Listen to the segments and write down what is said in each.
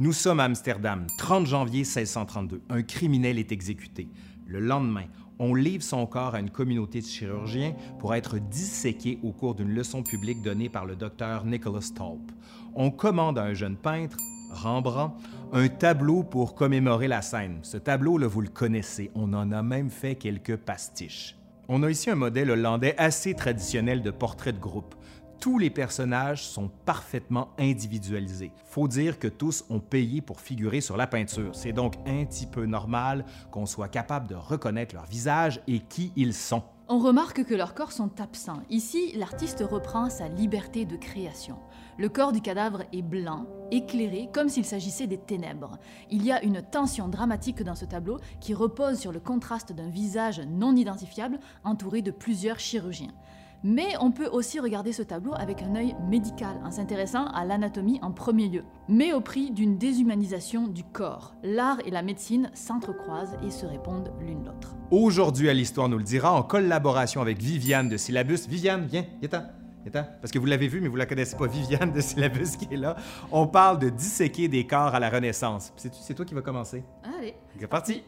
Nous sommes à Amsterdam, 30 janvier 1632. Un criminel est exécuté. Le lendemain, on livre son corps à une communauté de chirurgiens pour être disséqué au cours d'une leçon publique donnée par le docteur Nicholas Tulp. On commande à un jeune peintre, Rembrandt, un tableau pour commémorer la scène. Ce tableau, vous le connaissez, on en a même fait quelques pastiches. On a ici un modèle hollandais assez traditionnel de portrait de groupe tous les personnages sont parfaitement individualisés. Faut dire que tous ont payé pour figurer sur la peinture. C'est donc un petit peu normal qu'on soit capable de reconnaître leur visage et qui ils sont. On remarque que leurs corps sont absents. Ici, l'artiste reprend sa liberté de création. Le corps du cadavre est blanc, éclairé, comme s'il s'agissait des ténèbres. Il y a une tension dramatique dans ce tableau qui repose sur le contraste d'un visage non identifiable entouré de plusieurs chirurgiens. Mais on peut aussi regarder ce tableau avec un œil médical, en s'intéressant à l'anatomie en premier lieu, mais au prix d'une déshumanisation du corps. L'art et la médecine s'entrecroisent et se répondent l'une l'autre. Aujourd'hui, à l'Histoire nous le dira, en collaboration avec Viviane de Syllabus. Viviane, viens, viens parce que vous l'avez vu, mais vous la connaissez pas, Viviane de Syllabus qui est là. On parle de disséquer des corps à la Renaissance. C'est toi qui vas commencer? Allez. C'est parti.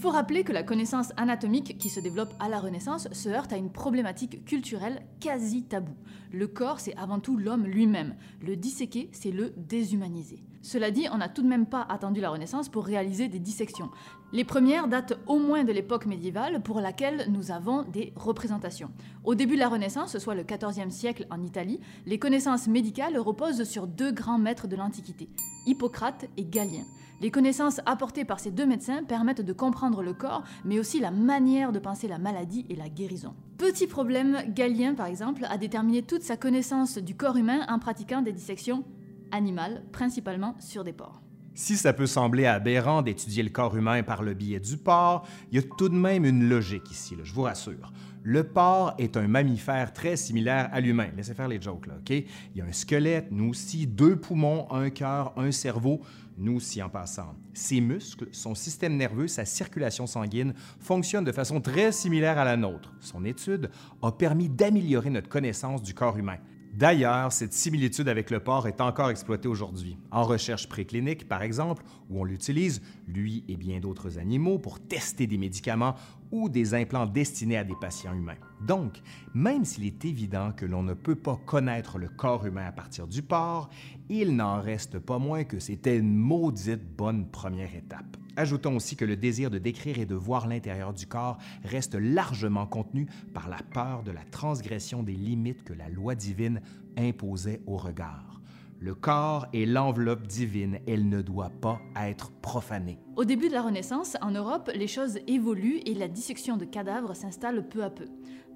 Faut rappeler que la connaissance anatomique qui se développe à la Renaissance se heurte à une problématique culturelle quasi taboue. Le corps, c'est avant tout l'homme lui-même. Le disséquer, c'est le déshumaniser. Cela dit, on n'a tout de même pas attendu la Renaissance pour réaliser des dissections. Les premières datent au moins de l'époque médiévale pour laquelle nous avons des représentations. Au début de la Renaissance, soit le XIVe siècle en Italie, les connaissances médicales reposent sur deux grands maîtres de l'Antiquité, Hippocrate et Galien. Les connaissances apportées par ces deux médecins permettent de comprendre le corps, mais aussi la manière de penser la maladie et la guérison. Petit problème, Galien, par exemple, a déterminé toute sa connaissance du corps humain en pratiquant des dissections animales, principalement sur des porcs. Si ça peut sembler aberrant d'étudier le corps humain par le biais du porc, il y a tout de même une logique ici, je vous rassure. Le porc est un mammifère très similaire à l'humain. Laissez faire les jokes? Il y a un squelette, nous aussi, deux poumons, un cœur, un cerveau nous aussi en passant. Ses muscles, son système nerveux, sa circulation sanguine fonctionnent de façon très similaire à la nôtre. Son étude a permis d'améliorer notre connaissance du corps humain. D'ailleurs, cette similitude avec le porc est encore exploitée aujourd'hui, en recherche préclinique par exemple, où on l'utilise, lui et bien d'autres animaux, pour tester des médicaments ou des implants destinés à des patients humains. Donc, même s'il est évident que l'on ne peut pas connaître le corps humain à partir du porc, il n'en reste pas moins que c'était une maudite bonne première étape. Ajoutons aussi que le désir de décrire et de voir l'intérieur du corps reste largement contenu par la peur de la transgression des limites que la loi divine imposait au regard. Le corps est l'enveloppe divine, elle ne doit pas être profanée. Au début de la Renaissance, en Europe, les choses évoluent et la dissection de cadavres s'installe peu à peu.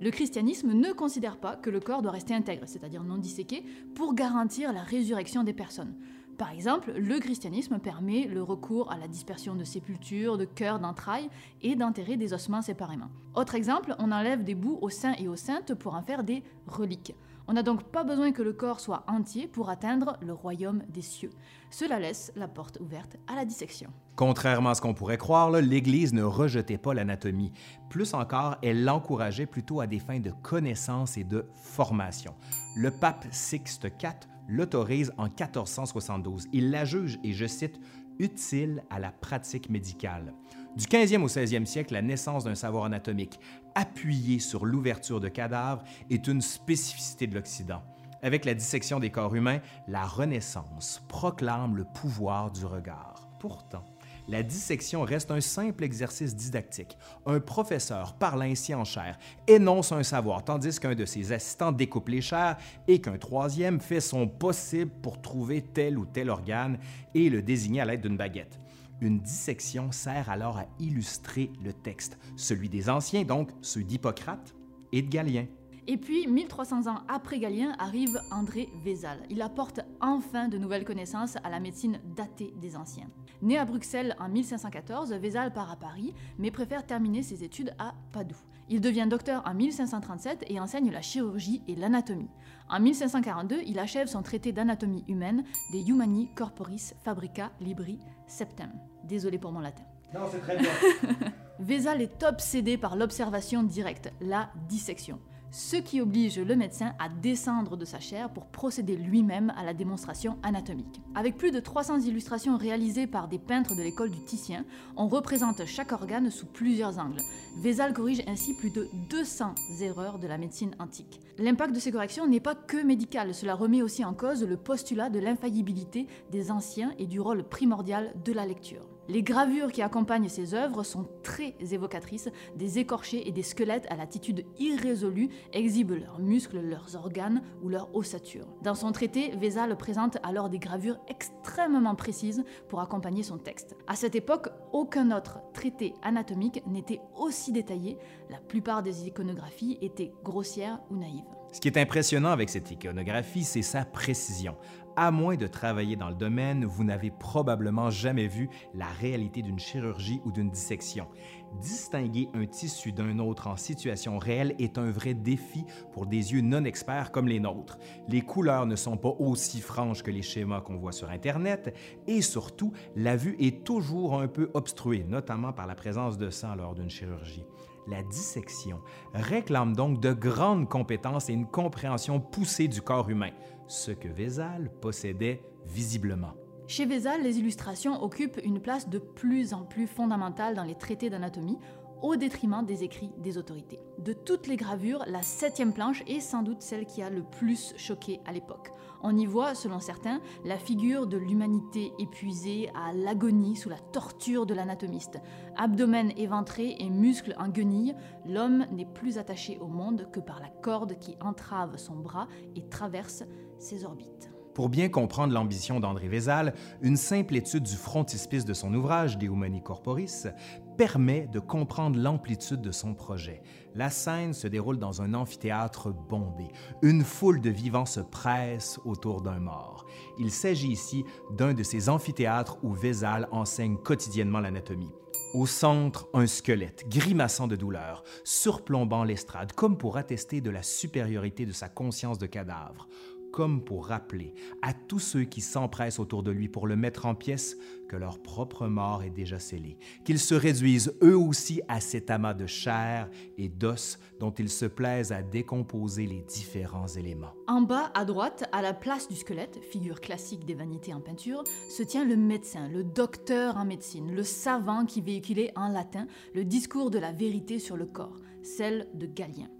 Le christianisme ne considère pas que le corps doit rester intègre, c'est-à-dire non disséqué, pour garantir la résurrection des personnes. Par exemple, le christianisme permet le recours à la dispersion de sépultures, de cœurs, d'entrailles et d'enterrer des ossements séparément. Autre exemple, on enlève des bouts aux saints et aux saintes pour en faire des reliques. On n'a donc pas besoin que le corps soit entier pour atteindre le royaume des cieux. Cela laisse la porte ouverte à la dissection. Contrairement à ce qu'on pourrait croire, l'Église ne rejetait pas l'anatomie. Plus encore, elle l'encourageait plutôt à des fins de connaissance et de formation. Le pape Sixte IV l'autorise en 1472. Il la juge, et je cite, utile à la pratique médicale. Du 15e au 16e siècle, la naissance d'un savoir anatomique appuyé sur l'ouverture de cadavres est une spécificité de l'Occident. Avec la dissection des corps humains, la Renaissance proclame le pouvoir du regard. Pourtant, la dissection reste un simple exercice didactique. Un professeur parle ainsi en chair, énonce un savoir, tandis qu'un de ses assistants découpe les chairs et qu'un troisième fait son possible pour trouver tel ou tel organe et le désigner à l'aide d'une baguette. Une dissection sert alors à illustrer le texte, celui des anciens, donc ceux d'Hippocrate et de Galien. Et puis, 1300 ans après Galien, arrive André Vézal. Il apporte enfin de nouvelles connaissances à la médecine datée des anciens. Né à Bruxelles en 1514, Vézal part à Paris, mais préfère terminer ses études à Padoue. Il devient docteur en 1537 et enseigne la chirurgie et l'anatomie. En 1542, il achève son traité d'anatomie humaine De Humani Corporis Fabrica Libri Septem. Désolé pour mon latin. Non, c'est très bien. Vézal est obsédé par l'observation directe, la dissection ce qui oblige le médecin à descendre de sa chair pour procéder lui-même à la démonstration anatomique. Avec plus de 300 illustrations réalisées par des peintres de l'école du Titien, on représente chaque organe sous plusieurs angles. Vézal corrige ainsi plus de 200 erreurs de la médecine antique. L'impact de ces corrections n'est pas que médical, cela remet aussi en cause le postulat de l'infaillibilité des anciens et du rôle primordial de la lecture. Les gravures qui accompagnent ces œuvres sont très évocatrices des écorchés et des squelettes à l'attitude irrésolue exhibent leurs muscles, leurs organes ou leur ossature. Dans son traité, Vézal présente alors des gravures extrêmement précises pour accompagner son texte. À cette époque, aucun autre traité anatomique n'était aussi détaillé, la plupart des iconographies étaient grossières ou naïves. Ce qui est impressionnant avec cette iconographie, c'est sa précision. À moins de travailler dans le domaine, vous n'avez probablement jamais vu la réalité d'une chirurgie ou d'une dissection. Distinguer un tissu d'un autre en situation réelle est un vrai défi pour des yeux non experts comme les nôtres. Les couleurs ne sont pas aussi franches que les schémas qu'on voit sur Internet et surtout, la vue est toujours un peu obstruée, notamment par la présence de sang lors d'une chirurgie la dissection réclame donc de grandes compétences et une compréhension poussée du corps humain, ce que Vézal possédait visiblement. Chez Vézal, les illustrations occupent une place de plus en plus fondamentale dans les traités d'anatomie, au détriment des écrits des autorités. De toutes les gravures, la septième planche est sans doute celle qui a le plus choqué à l'époque. On y voit, selon certains, la figure de l'humanité épuisée à l'agonie sous la torture de l'anatomiste. Abdomen éventré et muscles en guenilles, l'homme n'est plus attaché au monde que par la corde qui entrave son bras et traverse ses. Pour bien comprendre l'ambition d'André Vézal, une simple étude du frontispice de son ouvrage De Humani Corporis permet de comprendre l'amplitude de son projet. La scène se déroule dans un amphithéâtre bombé. Une foule de vivants se presse autour d'un mort. Il s'agit ici d'un de ces amphithéâtres où Vézal enseigne quotidiennement l'anatomie. Au centre, un squelette, grimaçant de douleur, surplombant l'estrade, comme pour attester de la supériorité de sa conscience de cadavre comme pour rappeler à tous ceux qui s'empressent autour de lui pour le mettre en pièces que leur propre mort est déjà scellée, qu'ils se réduisent eux aussi à cet amas de chair et d'os dont ils se plaisent à décomposer les différents éléments. En bas, à droite, à la place du squelette, figure classique des vanités en peinture, se tient le médecin, le docteur en médecine, le savant qui véhiculait en latin le discours de la vérité sur le corps, celle de Galien.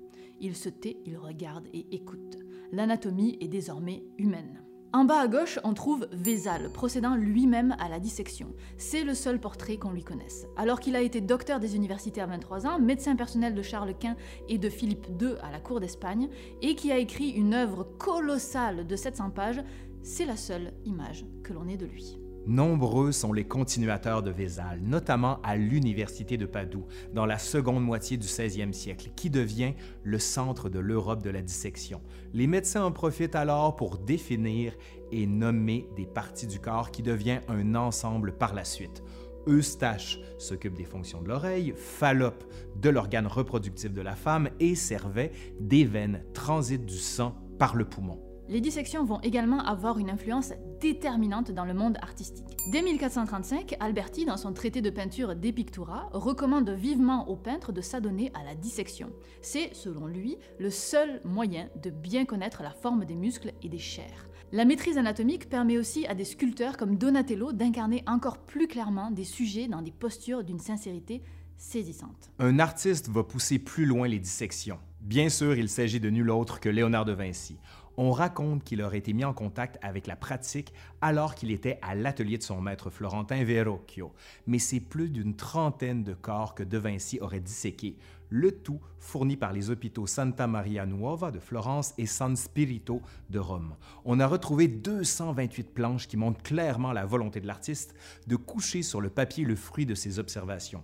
Il se tait, il regarde et écoute l'anatomie est désormais humaine. En bas à gauche, on trouve Vézal, procédant lui-même à la dissection. C'est le seul portrait qu'on lui connaisse. Alors qu'il a été docteur des universités à 23 ans, médecin personnel de Charles Quint et de Philippe II à la cour d'Espagne, et qui a écrit une œuvre colossale de 700 pages, c'est la seule image que l'on ait de lui. Nombreux sont les continuateurs de Vézal, notamment à l'Université de Padoue, dans la seconde moitié du 16e siècle, qui devient le centre de l'Europe de la dissection. Les médecins en profitent alors pour définir et nommer des parties du corps qui devient un ensemble par la suite. Eustache s'occupe des fonctions de l'oreille, Fallope de l'organe reproductif de la femme et Servet des veines, transit du sang par le poumon. Les dissections vont également avoir une influence déterminante dans le monde artistique. Dès 1435, Alberti, dans son traité de peinture De Pictura, recommande vivement aux peintres de s'adonner à la dissection. C'est, selon lui, le seul moyen de bien connaître la forme des muscles et des chairs. La maîtrise anatomique permet aussi à des sculpteurs comme Donatello d'incarner encore plus clairement des sujets dans des postures d'une sincérité saisissante. Un artiste va pousser plus loin les dissections. Bien sûr, il s'agit de nul autre que Léonard de Vinci. On raconte qu'il aurait été mis en contact avec la pratique alors qu'il était à l'atelier de son maître florentin Verrocchio, mais c'est plus d'une trentaine de corps que De Vinci aurait disséqués, le tout fourni par les hôpitaux Santa Maria Nuova de Florence et San Spirito de Rome. On a retrouvé 228 planches qui montrent clairement la volonté de l'artiste de coucher sur le papier le fruit de ses observations.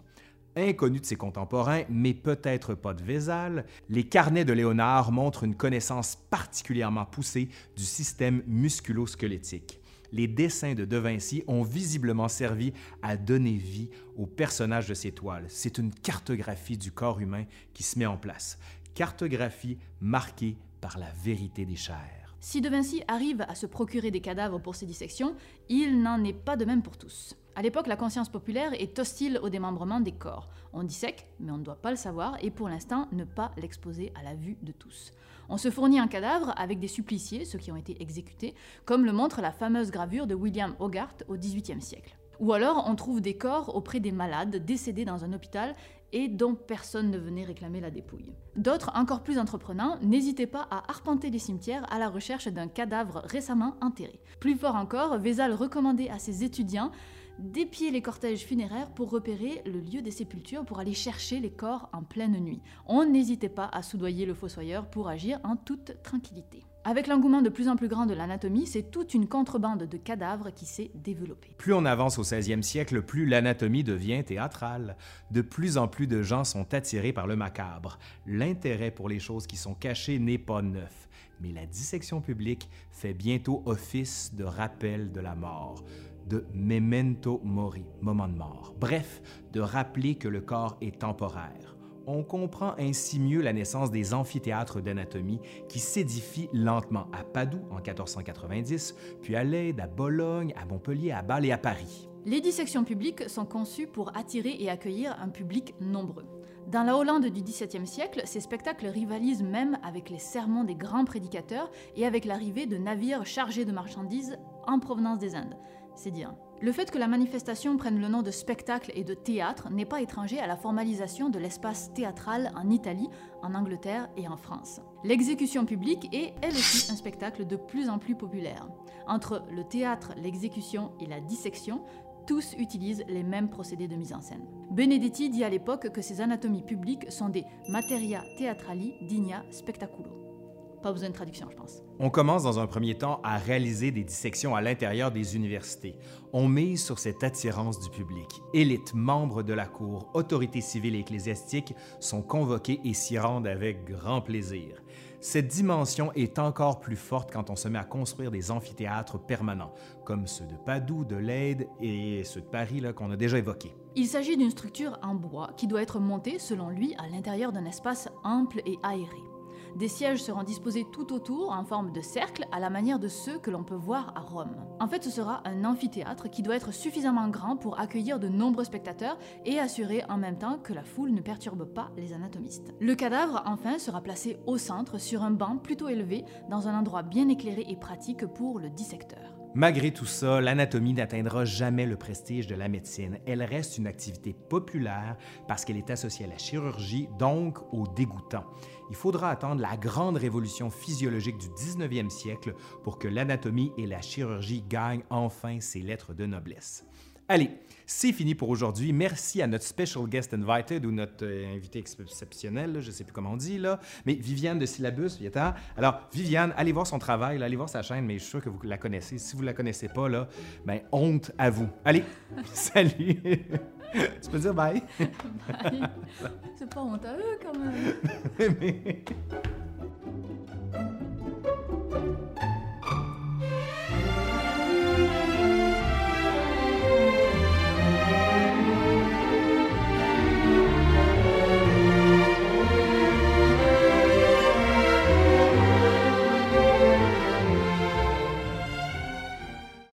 Inconnu de ses contemporains, mais peut-être pas de Vézal, les carnets de Léonard montrent une connaissance particulièrement poussée du système musculo-squelettique. Les dessins de De Vinci ont visiblement servi à donner vie au personnage de ces toiles. C'est une cartographie du corps humain qui se met en place. Cartographie marquée par la vérité des chairs. Si De Vinci arrive à se procurer des cadavres pour ses dissections, il n'en est pas de même pour tous. À l'époque, la conscience populaire est hostile au démembrement des corps. On dissèque, mais on ne doit pas le savoir et pour l'instant ne pas l'exposer à la vue de tous. On se fournit un cadavre avec des suppliciés, ceux qui ont été exécutés, comme le montre la fameuse gravure de William Hogarth au XVIIIe siècle. Ou alors on trouve des corps auprès des malades décédés dans un hôpital et dont personne ne venait réclamer la dépouille. D'autres, encore plus entreprenants, n'hésitaient pas à arpenter les cimetières à la recherche d'un cadavre récemment enterré. Plus fort encore, Vézal recommandait à ses étudiants d'épier les cortèges funéraires pour repérer le lieu des sépultures, pour aller chercher les corps en pleine nuit. On n'hésitait pas à soudoyer le fossoyeur pour agir en toute tranquillité. Avec l'engouement de plus en plus grand de l'anatomie, c'est toute une contrebande de cadavres qui s'est développée. Plus on avance au 16e siècle, plus l'anatomie devient théâtrale. De plus en plus de gens sont attirés par le macabre. L'intérêt pour les choses qui sont cachées n'est pas neuf, mais la dissection publique fait bientôt office de rappel de la mort de memento mori, moment de mort. Bref, de rappeler que le corps est temporaire. On comprend ainsi mieux la naissance des amphithéâtres d'anatomie qui s'édifient lentement à Padoue en 1490, puis à Leyde, à Bologne, à Montpellier, à Bâle et à Paris. Les dissections publiques sont conçues pour attirer et accueillir un public nombreux. Dans la Hollande du XVIIe siècle, ces spectacles rivalisent même avec les sermons des grands prédicateurs et avec l'arrivée de navires chargés de marchandises en provenance des Indes c'est dire. Le fait que la manifestation prenne le nom de spectacle et de théâtre n'est pas étranger à la formalisation de l'espace théâtral en Italie, en Angleterre et en France. L'exécution publique est, elle aussi, un spectacle de plus en plus populaire. Entre le théâtre, l'exécution et la dissection, tous utilisent les mêmes procédés de mise en scène. Benedetti dit à l'époque que ces anatomies publiques sont des materia theatrali digna spectaculo. Pas besoin de traduction, je pense. On commence dans un premier temps à réaliser des dissections à l'intérieur des universités. On mise sur cette attirance du public. Élites, membres de la cour, autorités civiles et ecclésiastiques sont convoqués et s'y rendent avec grand plaisir. Cette dimension est encore plus forte quand on se met à construire des amphithéâtres permanents, comme ceux de Padoue, de Leyde et ceux de Paris qu'on a déjà évoqués. Il s'agit d'une structure en bois qui doit être montée, selon lui, à l'intérieur d'un espace ample et aéré. Des sièges seront disposés tout autour en forme de cercle à la manière de ceux que l'on peut voir à Rome. En fait, ce sera un amphithéâtre qui doit être suffisamment grand pour accueillir de nombreux spectateurs et assurer en même temps que la foule ne perturbe pas les anatomistes. Le cadavre, enfin, sera placé au centre sur un banc plutôt élevé dans un endroit bien éclairé et pratique pour le dissecteur. Malgré tout ça, l'anatomie n'atteindra jamais le prestige de la médecine. Elle reste une activité populaire parce qu'elle est associée à la chirurgie, donc au dégoûtant. Il faudra attendre la grande révolution physiologique du 19e siècle pour que l'anatomie et la chirurgie gagnent enfin ces lettres de noblesse. Allez, c'est fini pour aujourd'hui. Merci à notre special guest invited ou notre euh, invité exceptionnel, je ne sais plus comment on dit, mais Viviane de Syllabus. Vieta. Alors, Viviane, allez voir son travail, allez voir sa chaîne, mais je suis sûr que vous la connaissez. Si vous ne la connaissez pas, là, ben, honte à vous. Allez, salut! Tu peux dire bye? bye. C'est pas honte à eux, quand même.